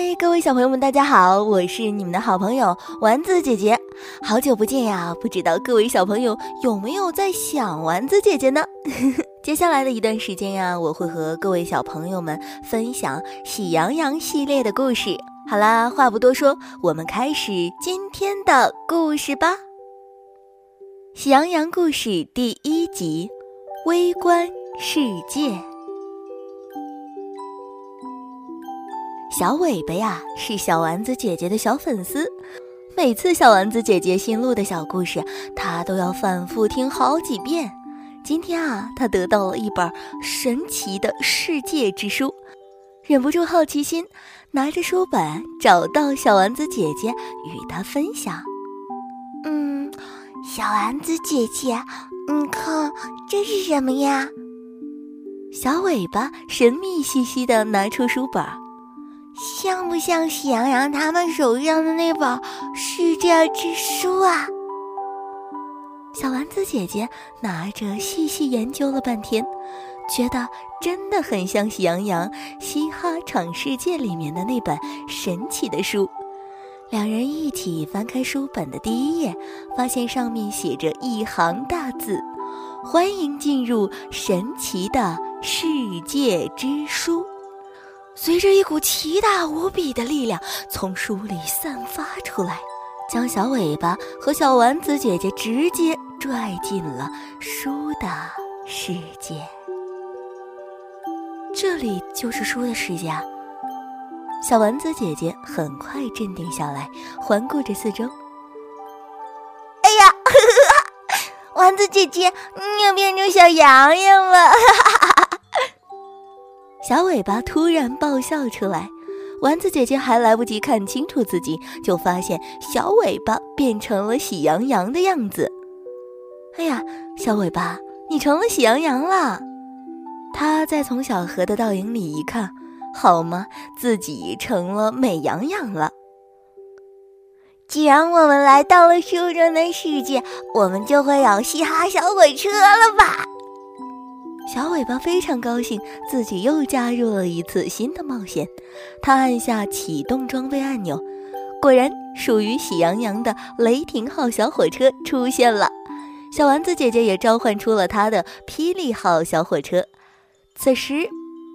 嗨，各位小朋友们，大家好！我是你们的好朋友丸子姐姐，好久不见呀！不知道各位小朋友有没有在想丸子姐姐呢？接下来的一段时间呀，我会和各位小朋友们分享《喜羊羊》系列的故事。好啦，话不多说，我们开始今天的故事吧。《喜羊羊》故事第一集：微观世界。小尾巴呀，是小丸子姐姐的小粉丝。每次小丸子姐姐新录的小故事，她都要反复听好几遍。今天啊，她得到了一本神奇的世界之书，忍不住好奇心，拿着书本找到小丸子姐姐，与她分享。嗯，小丸子姐姐，你看这是什么呀？小尾巴神秘兮兮地拿出书本。像不像喜羊羊他们手上的那本世界之书啊？小丸子姐姐拿着细细研究了半天，觉得真的很像《喜羊羊嘻哈闯世界》里面的那本神奇的书。两人一起翻开书本的第一页，发现上面写着一行大字：“欢迎进入神奇的世界之书。”随着一股奇大无比的力量从书里散发出来，将小尾巴和小丸子姐姐直接拽进了书的世界。这里就是书的世界。啊小丸子姐姐很快镇定下来，环顾着四周。哎呀，丸子姐姐，你又变成小羊羊了！哈哈小尾巴突然爆笑出来，丸子姐姐还来不及看清楚自己，就发现小尾巴变成了喜羊羊的样子。哎呀，小尾巴，你成了喜羊羊了！他再从小河的倒影里一看，好吗？自己成了美羊羊了。既然我们来到了书中的世界，我们就会有嘻哈小火车了吧？小尾巴非常高兴，自己又加入了一次新的冒险。他按下启动装备按钮，果然，属于喜羊羊的雷霆号小火车出现了。小丸子姐姐也召唤出了她的霹雳号小火车。此时，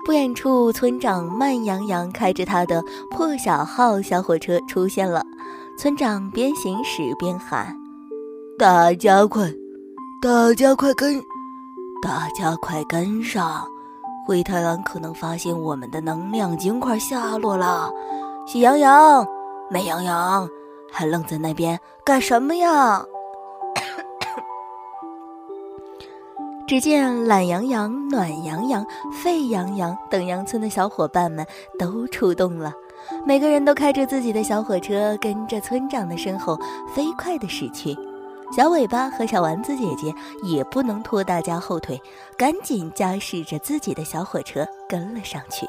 不远处，村长慢羊羊开着他的破晓号小火车出现了。村长边行驶边喊：“大家快，大家快跟！”大家快跟上！灰太狼可能发现我们的能量晶块下落了。喜羊羊、美羊羊，还愣在那边干什么呀？只见懒羊羊、暖羊羊、沸羊羊等羊村的小伙伴们都出动了，每个人都开着自己的小火车，跟着村长的身后飞快地驶去。小尾巴和小丸子姐姐也不能拖大家后腿，赶紧驾驶着自己的小火车跟了上去。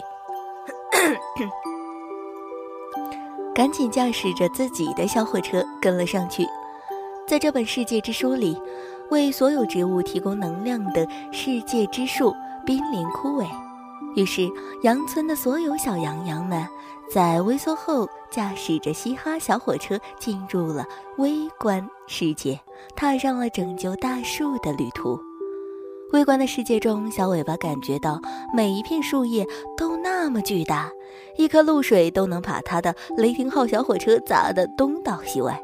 赶紧驾驶着自己的小火车跟了上去。在这本世界之书里，为所有植物提供能量的世界之树濒临枯萎，于是羊村的所有小羊羊们在微缩后。驾驶着嘻哈小火车进入了微观世界，踏上了拯救大树的旅途。微观的世界中，小尾巴感觉到每一片树叶都那么巨大，一颗露水都能把它的雷霆号小火车砸得东倒西歪。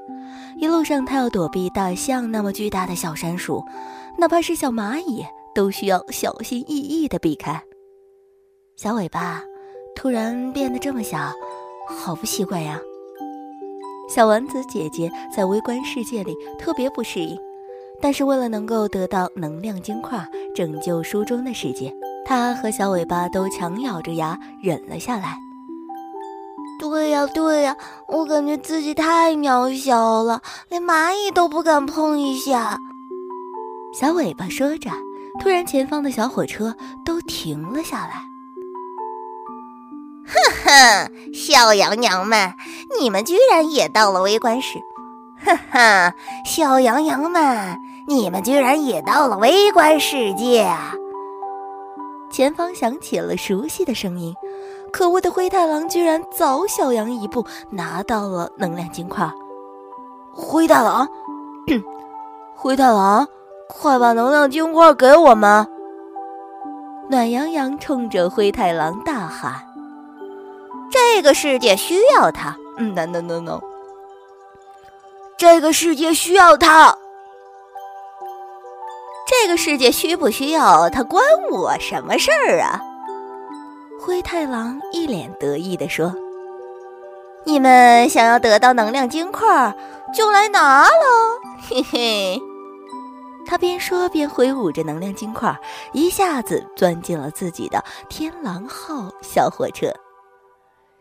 一路上，他要躲避大象那么巨大的小山鼠，哪怕是小蚂蚁，都需要小心翼翼地避开。小尾巴突然变得这么小。好不习惯呀！小丸子姐姐在微观世界里特别不适应，但是为了能够得到能量晶块，拯救书中的世界，她和小尾巴都强咬着牙忍了下来。对呀对呀，我感觉自己太渺小了，连蚂蚁都不敢碰一下。小尾巴说着，突然前方的小火车都停了下来。哼哼，小羊羊们，你们居然也到了微观世？哼哼，小羊羊们，你们居然也到了微观世界啊！前方响起了熟悉的声音，可恶的灰太狼居然早小羊一步拿到了能量金块。灰太狼，灰太狼，快把能量金块给我们！暖洋洋冲着灰太狼大喊：“这个世界需要它！”嗯，no no no no，这个世界需要它。这个世界需不需要它，关我什么事儿啊？灰太狼一脸得意地说：“你们想要得到能量金块，就来拿喽！”嘿嘿。他边说边挥舞着能量金块，一下子钻进了自己的天狼号小火车。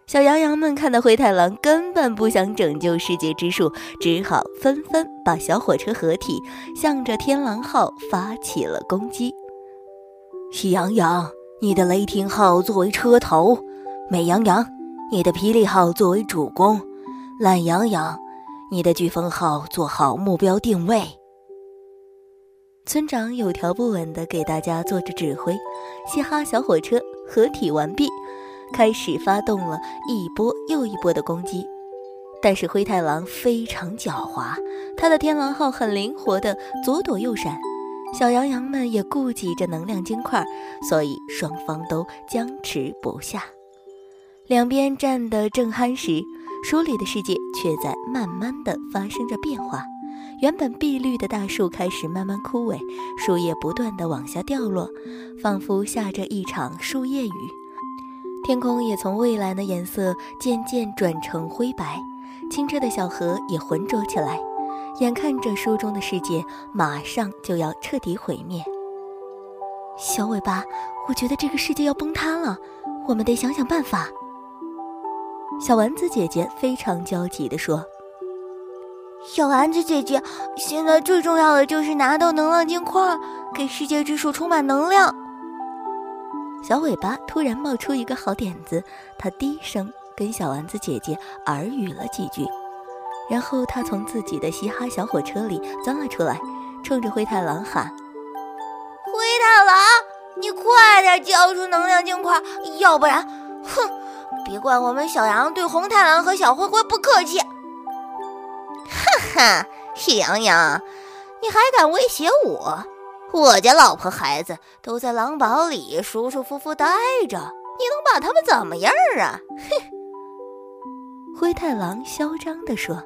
小羊羊们看到灰太狼根本不想拯救世界之树，只好纷纷把小火车合体，向着天狼号发起了攻击。喜羊羊，你的雷霆号作为车头；美羊羊，你的霹雳号作为主攻；懒羊羊，你的飓风号做好目标定位。村长有条不紊地给大家做着指挥，嘻哈小火车合体完毕，开始发动了一波又一波的攻击。但是灰太狼非常狡猾，他的天狼号很灵活的左躲右闪。小羊羊们也顾及着能量金块，所以双方都僵持不下。两边战得正酣时，书里的世界却在慢慢的发生着变化。原本碧绿的大树开始慢慢枯萎，树叶不断的往下掉落，仿佛下着一场树叶雨。天空也从蔚蓝的颜色渐渐转成灰白，清澈的小河也浑浊起来。眼看着书中的世界马上就要彻底毁灭，小尾巴，我觉得这个世界要崩塌了，我们得想想办法。小丸子姐姐非常焦急地说。小丸子姐姐，现在最重要的就是拿到能量金块，给世界之树充满能量。小尾巴突然冒出一个好点子，他低声跟小丸子姐姐耳语了几句，然后他从自己的嘻哈小火车里钻了出来，冲着灰太狼喊：“灰太狼，你快点交出能量金块，要不然，哼，别怪我们小羊对红太狼和小灰灰不客气。”哈，喜羊羊，你还敢威胁我？我家老婆孩子都在狼堡里舒舒服服待着，你能把他们怎么样啊？哼！灰太狼嚣张地说：“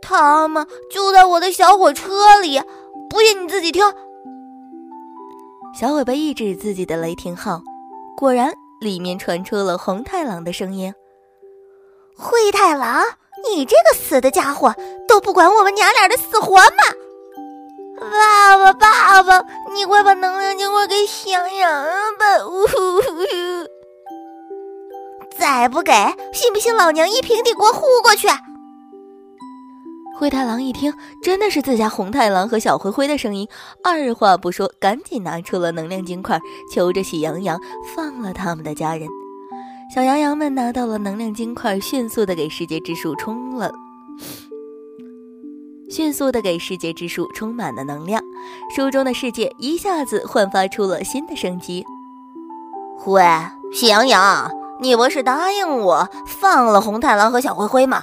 他们就在我的小火车里，不信你自己听。”小尾巴一指自己的雷霆号，果然里面传出了红太狼的声音：“灰太狼。”你这个死的家伙，都不管我们娘俩的死活吗？爸爸，爸爸，你快把能量金块给小羊羊吧！呜呼呼！再不给，信不信老娘一平底锅呼过去？灰太狼一听，真的是自家红太狼和小灰灰的声音，二话不说，赶紧拿出了能量金块，求着喜羊羊放了他们的家人。小羊羊们拿到了能量金块，迅速的给世界之树充了，迅速的给世界之树充满了能量，书中的世界一下子焕发出了新的生机。喂，喜羊羊，你不是答应我放了红太狼和小灰灰吗？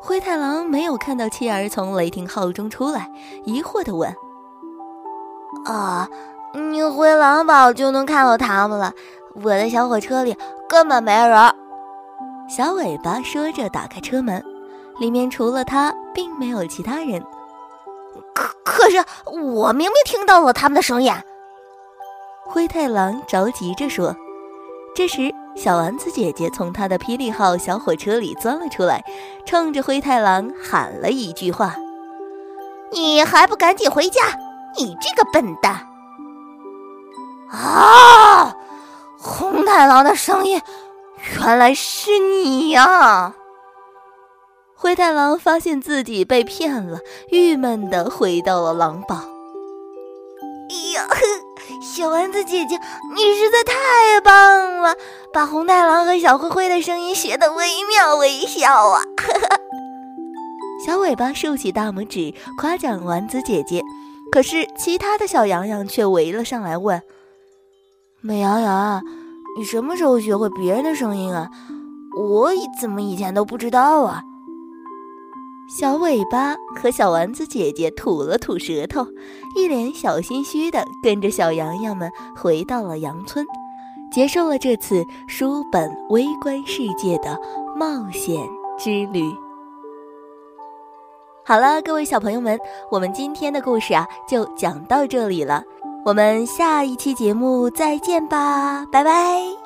灰太狼没有看到妻儿从雷霆号中出来，疑惑的问：“啊，你回狼堡就能看到他们了？”我的小火车里根本没人。小尾巴说着，打开车门，里面除了他，并没有其他人。可可是，我明明听到了他们的声音。灰太狼着急着说。这时，小丸子姐姐从她的霹雳号小火车里钻了出来，冲着灰太狼喊了一句话：“你还不赶紧回家！你这个笨蛋！”啊！红太狼的声音，原来是你呀！灰太狼发现自己被骗了，郁闷的回到了狼堡。哎呀，小丸子姐姐，你实在太棒了，把红太狼和小灰灰的声音学得惟妙惟肖啊！小尾巴竖起大拇指夸奖丸子姐姐，可是其他的小羊羊却围了上来问。美羊羊，你什么时候学会别人的声音啊？我怎么以前都不知道啊？小尾巴和小丸子姐姐吐了吐舌头，一脸小心虚的跟着小羊羊们回到了羊村，结束了这次书本微观世界的冒险之旅。好了，各位小朋友们，我们今天的故事啊就讲到这里了，我们下一期节目再见吧，拜拜。